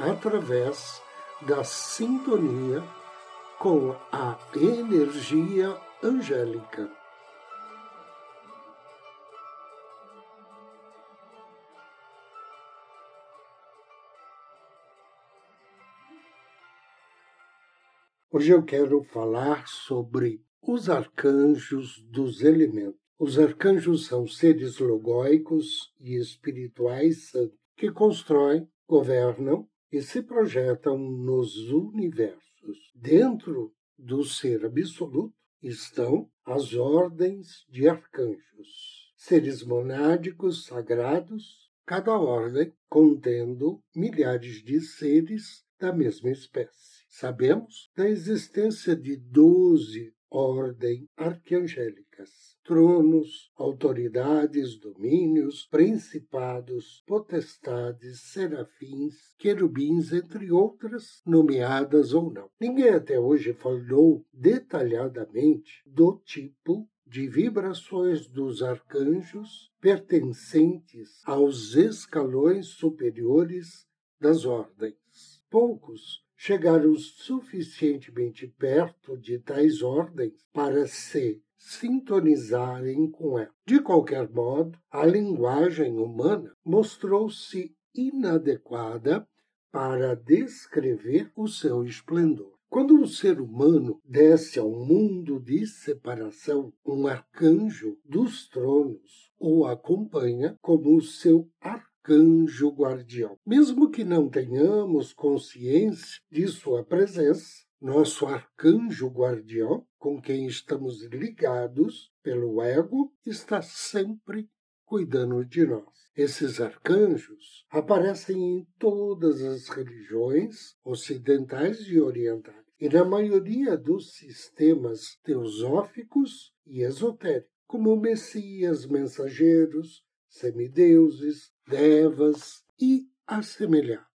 através da sintonia com a energia angélica. Hoje eu quero falar sobre os arcanjos dos elementos. Os arcanjos são seres logóicos e espirituais que constroem, governam e se projetam nos universos. Dentro do ser absoluto estão as ordens de arcanjos, seres monádicos sagrados, cada ordem contendo milhares de seres da mesma espécie. Sabemos da existência de doze ordens arquangélicas tronos, autoridades, domínios, principados, potestades, serafins, querubins, entre outras, nomeadas ou não. Ninguém até hoje falou detalhadamente do tipo de vibrações dos arcanjos pertencentes aos escalões superiores das ordens. Poucos chegaram suficientemente perto de tais ordens para se sintonizarem com ela. De qualquer modo, a linguagem humana mostrou-se inadequada para descrever o seu esplendor. Quando um ser humano desce ao mundo de separação, um arcanjo dos tronos o acompanha como o seu arcanjo guardião. Mesmo que não tenhamos consciência de sua presença, nosso arcanjo guardião, com quem estamos ligados pelo ego, está sempre cuidando de nós. Esses arcanjos aparecem em todas as religiões ocidentais e orientais e na maioria dos sistemas teosóficos e esotéricos, como messias, mensageiros, semideuses, devas e assemelhados.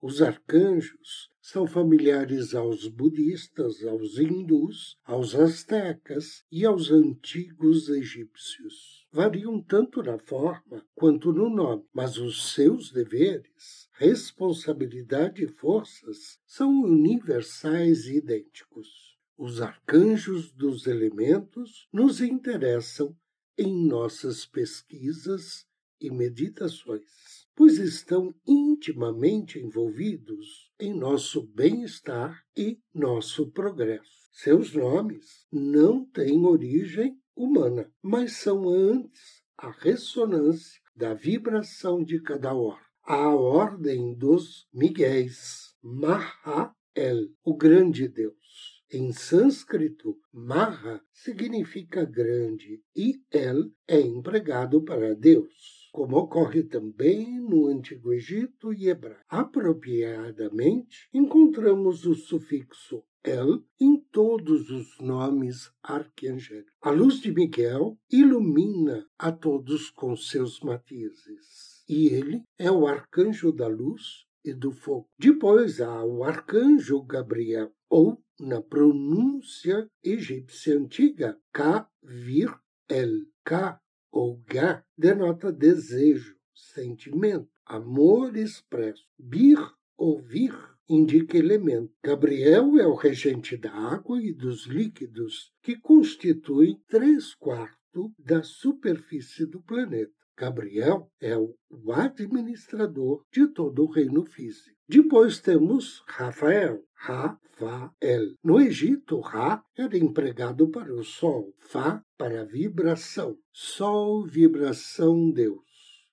Os arcanjos são familiares aos budistas, aos hindus, aos astecas e aos antigos egípcios. Variam tanto na forma quanto no nome, mas os seus deveres, responsabilidade e forças são universais e idênticos. Os arcanjos dos elementos nos interessam em nossas pesquisas e meditações pois estão intimamente envolvidos em nosso bem-estar e nosso progresso. Seus nomes não têm origem humana, mas são antes a ressonância da vibração de cada ordem. A ordem dos Miguéis, Maha-El, o grande Deus. Em sânscrito, Maha significa grande e El é empregado para Deus como ocorre também no Antigo Egito e Hebraico. Apropriadamente, encontramos o sufixo El em todos os nomes arcangélicos. A luz de Miguel ilumina a todos com seus matizes, e ele é o arcanjo da luz e do fogo. Depois há o arcanjo Gabriel, ou, na pronúncia egípcia antiga, Ka-vir-el. Ka ou Gá denota desejo, sentimento, amor expresso. Bir ou vir indica elemento. Gabriel é o regente da água e dos líquidos, que constituem três quartos da superfície do planeta. Gabriel é o administrador de todo o reino físico. Depois temos Rafael, Ra-Fa-El. No Egito, Ra era empregado para o Sol, Fa para a vibração. Sol, vibração, Deus.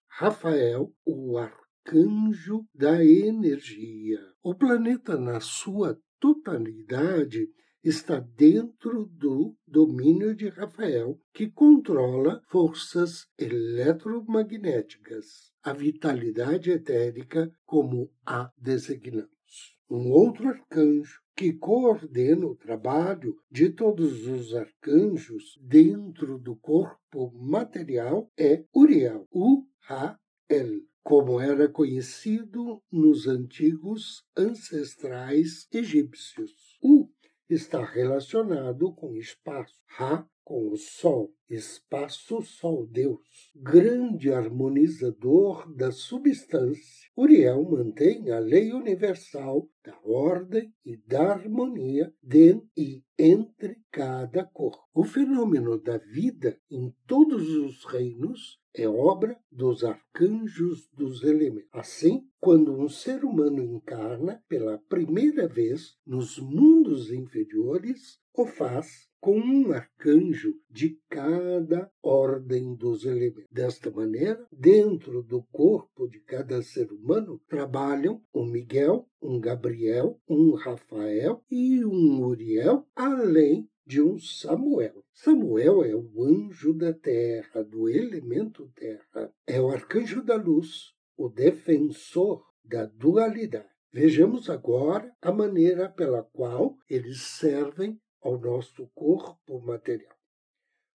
Rafael, o arcanjo da energia. O planeta, na sua totalidade, está dentro do domínio de Rafael, que controla forças eletromagnéticas, a vitalidade etérica, como a designamos. Um outro arcanjo que coordena o trabalho de todos os arcanjos dentro do corpo material é Uriel, U-Ra-El, como era conhecido nos antigos ancestrais egípcios. U está relacionado com espaço, Ra com o Sol, espaço Sol Deus, grande harmonizador da substância. Uriel mantém a lei universal da ordem e da harmonia dentro e entre cada cor. O fenômeno da vida em todos os reinos é obra dos arcanjos dos elementos. Assim, quando um ser humano encarna pela primeira vez nos mundos inferiores, o faz com um arcanjo de cada ordem dos elementos. Desta maneira, dentro do corpo de cada ser humano, trabalham um Miguel, um Gabriel, um Rafael e um Uriel, além de um Samuel. Samuel é o anjo da terra, do elemento terra. É o arcanjo da luz, o defensor da dualidade. Vejamos agora a maneira pela qual eles servem ao nosso corpo material.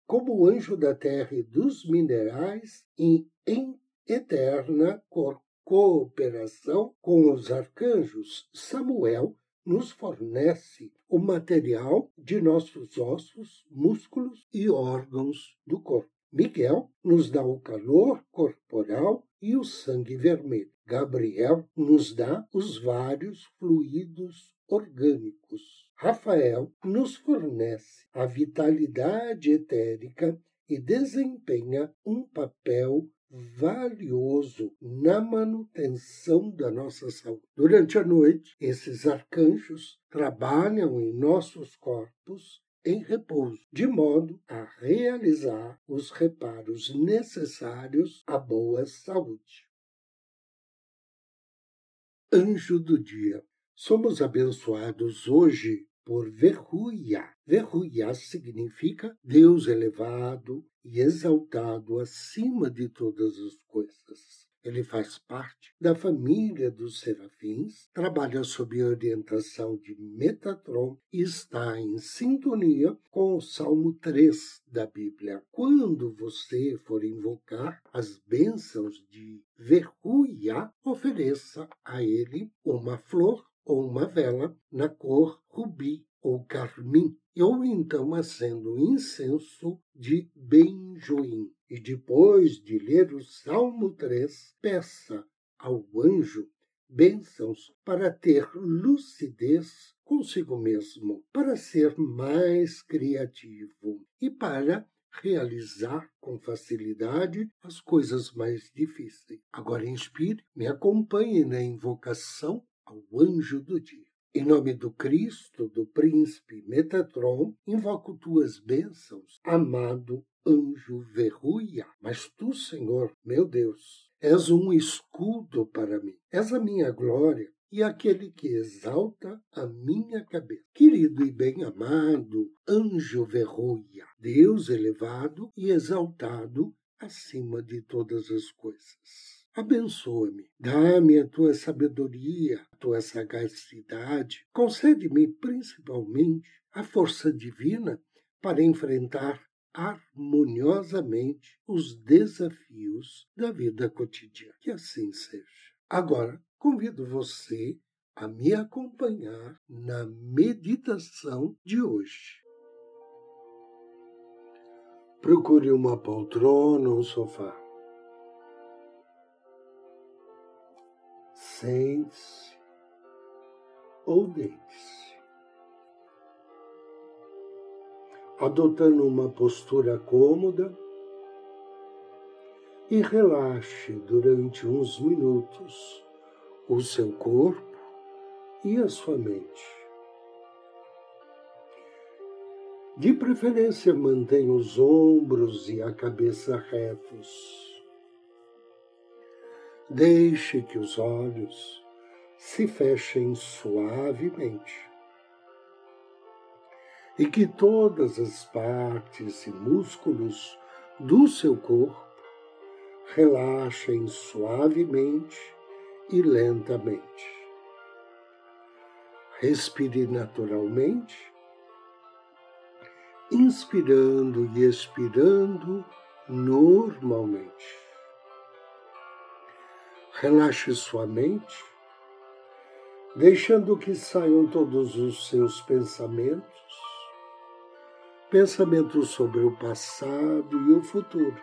Como anjo da terra e dos minerais, em, em eterna cooperação com os arcanjos, Samuel nos fornece o material de nossos ossos, músculos e órgãos do corpo. Miguel nos dá o calor corporal e o sangue vermelho. Gabriel nos dá os vários fluidos orgânicos. Rafael nos fornece a vitalidade etérica e desempenha um papel valioso na manutenção da nossa saúde. Durante a noite, esses arcanjos trabalham em nossos corpos em repouso, de modo a realizar os reparos necessários à boa saúde. Anjo do Dia Somos abençoados hoje por Verruia. Verruia significa Deus elevado e exaltado acima de todas as coisas. Ele faz parte da família dos serafins, trabalha sob orientação de Metatron e está em sintonia com o Salmo 3 da Bíblia. Quando você for invocar as bênçãos de Verruia, ofereça a ele uma flor ou uma vela na cor rubi ou carmim, ou então acenda incenso de benjoim. E depois de ler o Salmo 3, peça ao anjo bênçãos para ter lucidez consigo mesmo, para ser mais criativo e para realizar com facilidade as coisas mais difíceis. Agora inspire, me acompanhe na invocação ao anjo do dia. Em nome do Cristo, do príncipe Metatron, invoco tuas bênçãos, amado anjo Verruia. Mas tu, Senhor, meu Deus, és um escudo para mim, és a minha glória e aquele que exalta a minha cabeça. Querido e bem-amado anjo Verruia, Deus elevado e exaltado acima de todas as coisas. Abençoa-me, dá-me a tua sabedoria, a tua sagacidade, concede-me principalmente a força divina para enfrentar harmoniosamente os desafios da vida cotidiana. Que assim seja. Agora, convido você a me acompanhar na meditação de hoje. Procure uma poltrona ou um sofá sente-se ou deite-se, adotando uma postura cômoda e relaxe durante uns minutos o seu corpo e a sua mente. De preferência, mantenha os ombros e a cabeça retos Deixe que os olhos se fechem suavemente. e que todas as partes e músculos do seu corpo relaxem suavemente e lentamente. Respire naturalmente, inspirando e expirando normalmente. Relaxe sua mente, deixando que saiam todos os seus pensamentos, pensamentos sobre o passado e o futuro,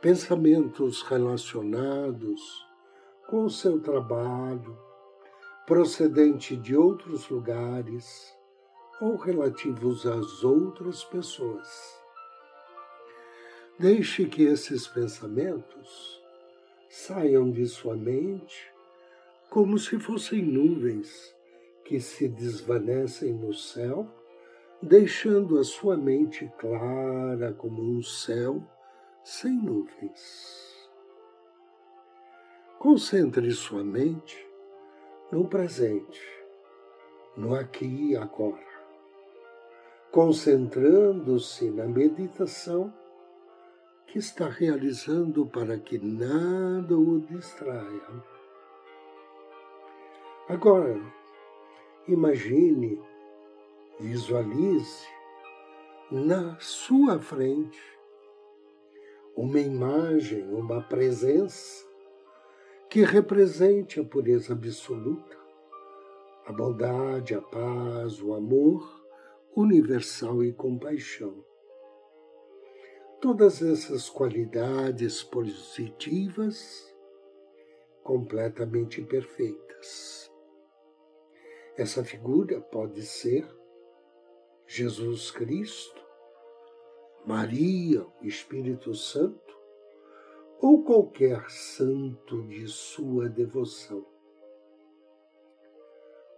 pensamentos relacionados com o seu trabalho, procedente de outros lugares ou relativos às outras pessoas. Deixe que esses pensamentos saiam de sua mente como se fossem nuvens que se desvanecem no céu, deixando a sua mente clara como um céu sem nuvens. Concentre sua mente no presente, no aqui e agora, concentrando-se na meditação que está realizando para que nada o distraia. Agora, imagine, visualize na sua frente uma imagem, uma presença que represente a pureza absoluta, a bondade, a paz, o amor universal e compaixão. Todas essas qualidades positivas completamente perfeitas. Essa figura pode ser Jesus Cristo, Maria, o Espírito Santo, ou qualquer santo de sua devoção.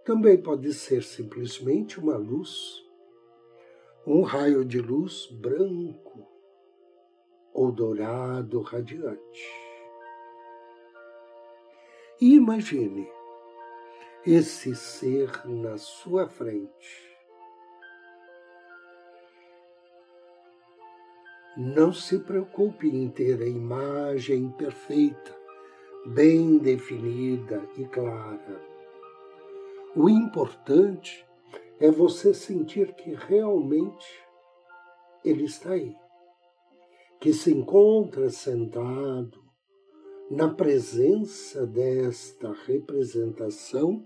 Também pode ser simplesmente uma luz, um raio de luz branco ou dourado radiante. E imagine esse ser na sua frente Não se preocupe em ter a imagem perfeita, bem definida e clara. O importante é você sentir que realmente ele está aí, que se encontra sentado na presença desta representação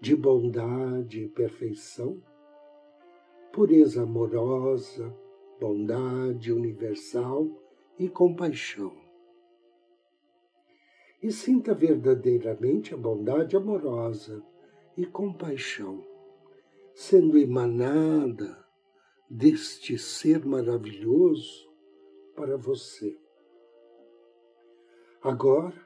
de bondade e perfeição, pureza amorosa, bondade universal e compaixão. E sinta verdadeiramente a bondade amorosa e compaixão sendo emanada deste ser maravilhoso para você. Agora,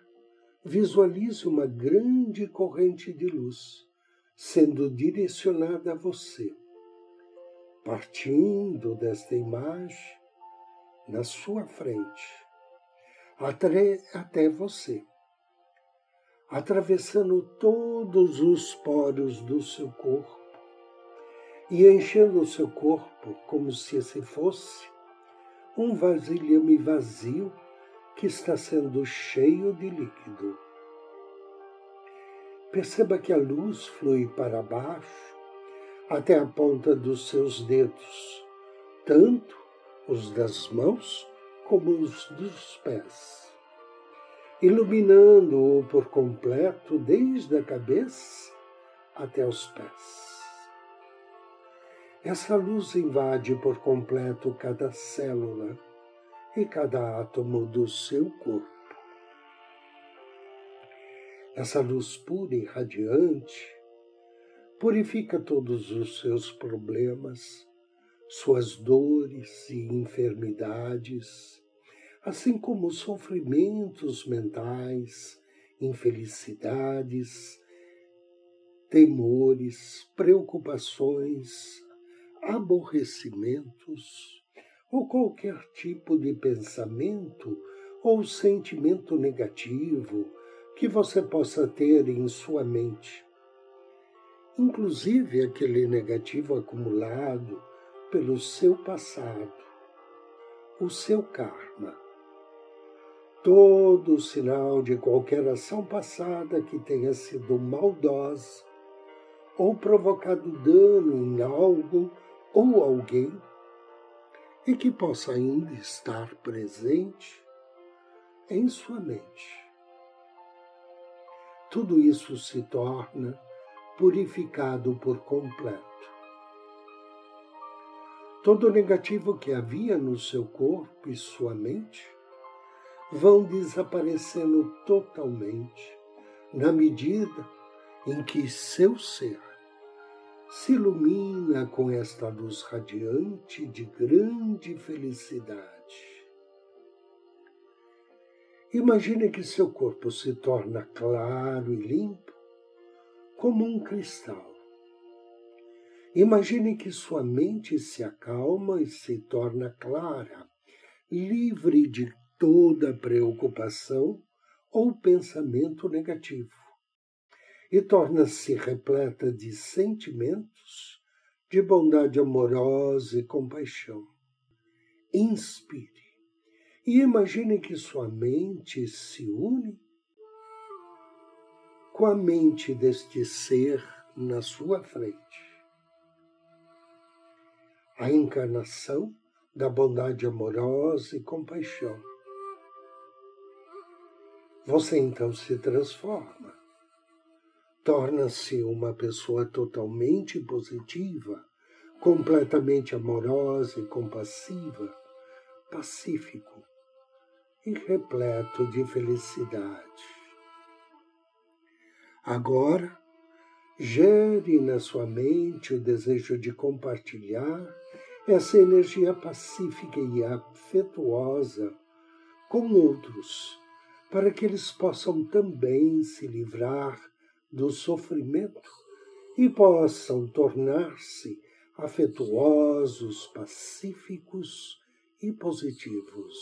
visualize uma grande corrente de luz sendo direcionada a você partindo desta imagem na sua frente, até, até você, atravessando todos os poros do seu corpo e enchendo o seu corpo como se esse fosse um vasilhame vazio que está sendo cheio de líquido. Perceba que a luz flui para baixo até a ponta dos seus dedos, tanto os das mãos como os dos pés, iluminando-o por completo desde a cabeça até os pés. Essa luz invade por completo cada célula e cada átomo do seu corpo. Essa luz pura e radiante purifica todos os seus problemas, suas dores e enfermidades, assim como sofrimentos mentais, infelicidades, temores, preocupações, aborrecimentos ou qualquer tipo de pensamento ou sentimento negativo que você possa ter em sua mente inclusive aquele negativo acumulado pelo seu passado, o seu karma. Todo sinal de qualquer ação passada que tenha sido maldosa ou provocado dano em algo ou alguém e que possa ainda estar presente em sua mente. Tudo isso se torna purificado por completo. Todo negativo que havia no seu corpo e sua mente vão desaparecendo totalmente na medida em que seu ser se ilumina com esta luz radiante de grande felicidade. Imagine que seu corpo se torna claro e limpo como um cristal. Imagine que sua mente se acalma e se torna clara, livre de toda preocupação ou pensamento negativo e torna-se repleta de sentimentos de bondade amorosa e compaixão. Inspire e imagine que sua mente se une com a mente deste ser na sua frente. A encarnação da bondade amorosa e compaixão. Você então se transforma torna-se uma pessoa totalmente positiva, completamente amorosa e compassiva, pacífico e repleto de felicidade. Agora, gere na sua mente o desejo de compartilhar essa energia pacífica e afetuosa com outros, para que eles possam também se livrar do sofrimento e possam tornar-se afetuosos, pacíficos e positivos.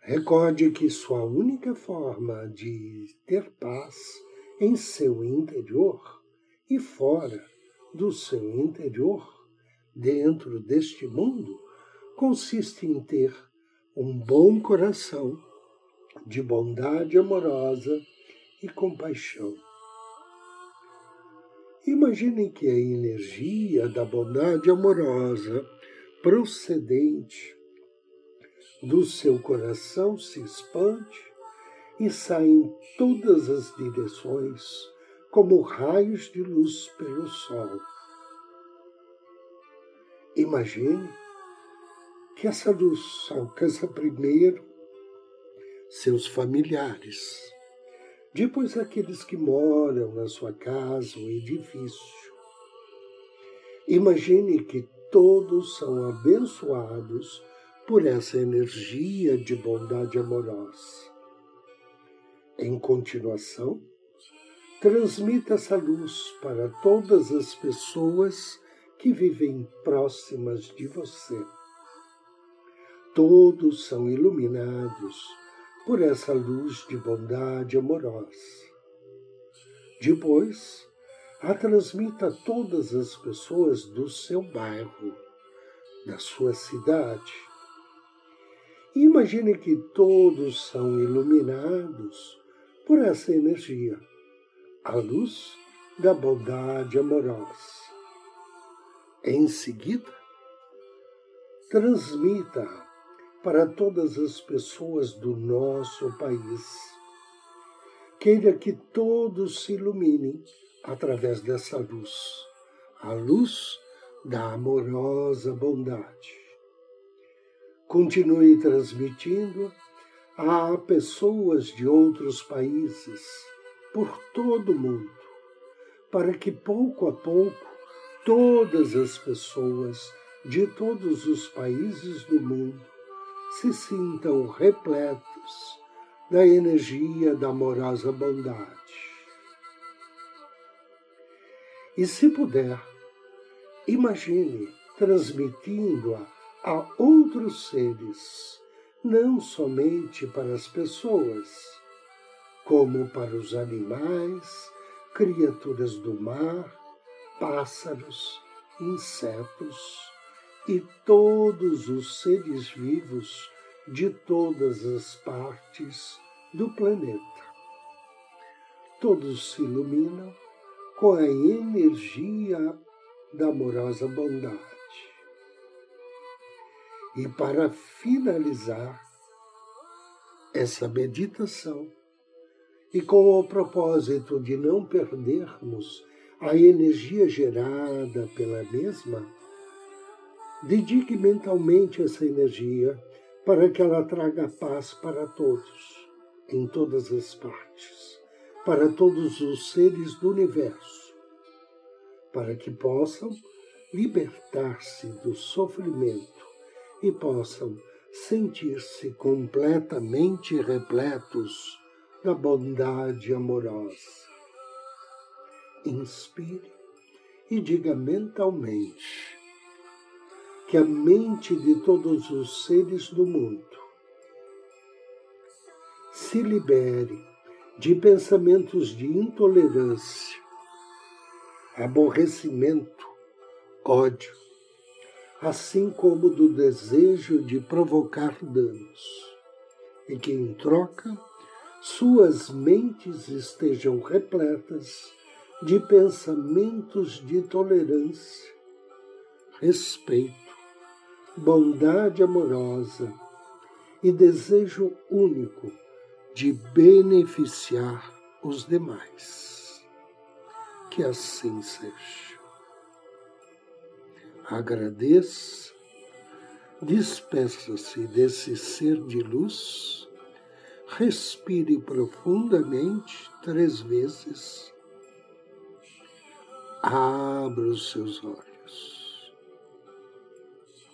Recorde que sua única forma de ter paz em seu interior e fora do seu interior, dentro deste mundo, consiste em ter um bom coração de bondade amorosa e compaixão. Imaginem que a energia da bondade amorosa procedente do seu coração se expande e sai em todas as direções como raios de luz pelo sol. Imagine que essa luz alcança primeiro seus familiares depois aqueles que moram na sua casa ou edifício. Imagine que todos são abençoados por essa energia de bondade amorosa. Em continuação, transmita essa luz para todas as pessoas que vivem próximas de você. Todos são iluminados por essa luz de bondade amorosa. Depois, a transmita a todas as pessoas do seu bairro, da sua cidade. Imagine que todos são iluminados por essa energia, a luz da bondade amorosa. Em seguida, transmita para todas as pessoas do nosso país. Queira que todos se iluminem através dessa luz, a luz da amorosa bondade. Continue transmitindo a pessoas de outros países por todo o mundo, para que pouco a pouco todas as pessoas de todos os países do mundo se sintam repletos da energia da amorosa bondade. E se puder, imagine transmitindo-a a outros seres, não somente para as pessoas, como para os animais, criaturas do mar, pássaros, insetos e todos os seres vivos de todas as partes do planeta. Todos se iluminam com a energia da amorosa bondade. E para finalizar essa meditação, e com o propósito de não perdermos a energia gerada pela mesma, dedique mentalmente essa energia para que ela traga paz para todos, em todas as partes, para todos os seres do universo, para que possam libertar-se do sofrimento e possam sentir-se completamente repletos da bondade amorosa. Inspire e diga mentalmente que a mente de todos os seres do mundo se libere de pensamentos de intolerância, aborrecimento, ódio, assim como do desejo de provocar danos, e que, em troca, suas mentes estejam repletas de pensamentos de tolerância, respeito, bondade amorosa e desejo único de beneficiar os demais. Que assim seja. Agradeça, despeça-se desse ser de luz, respire profundamente três vezes, abra os seus olhos.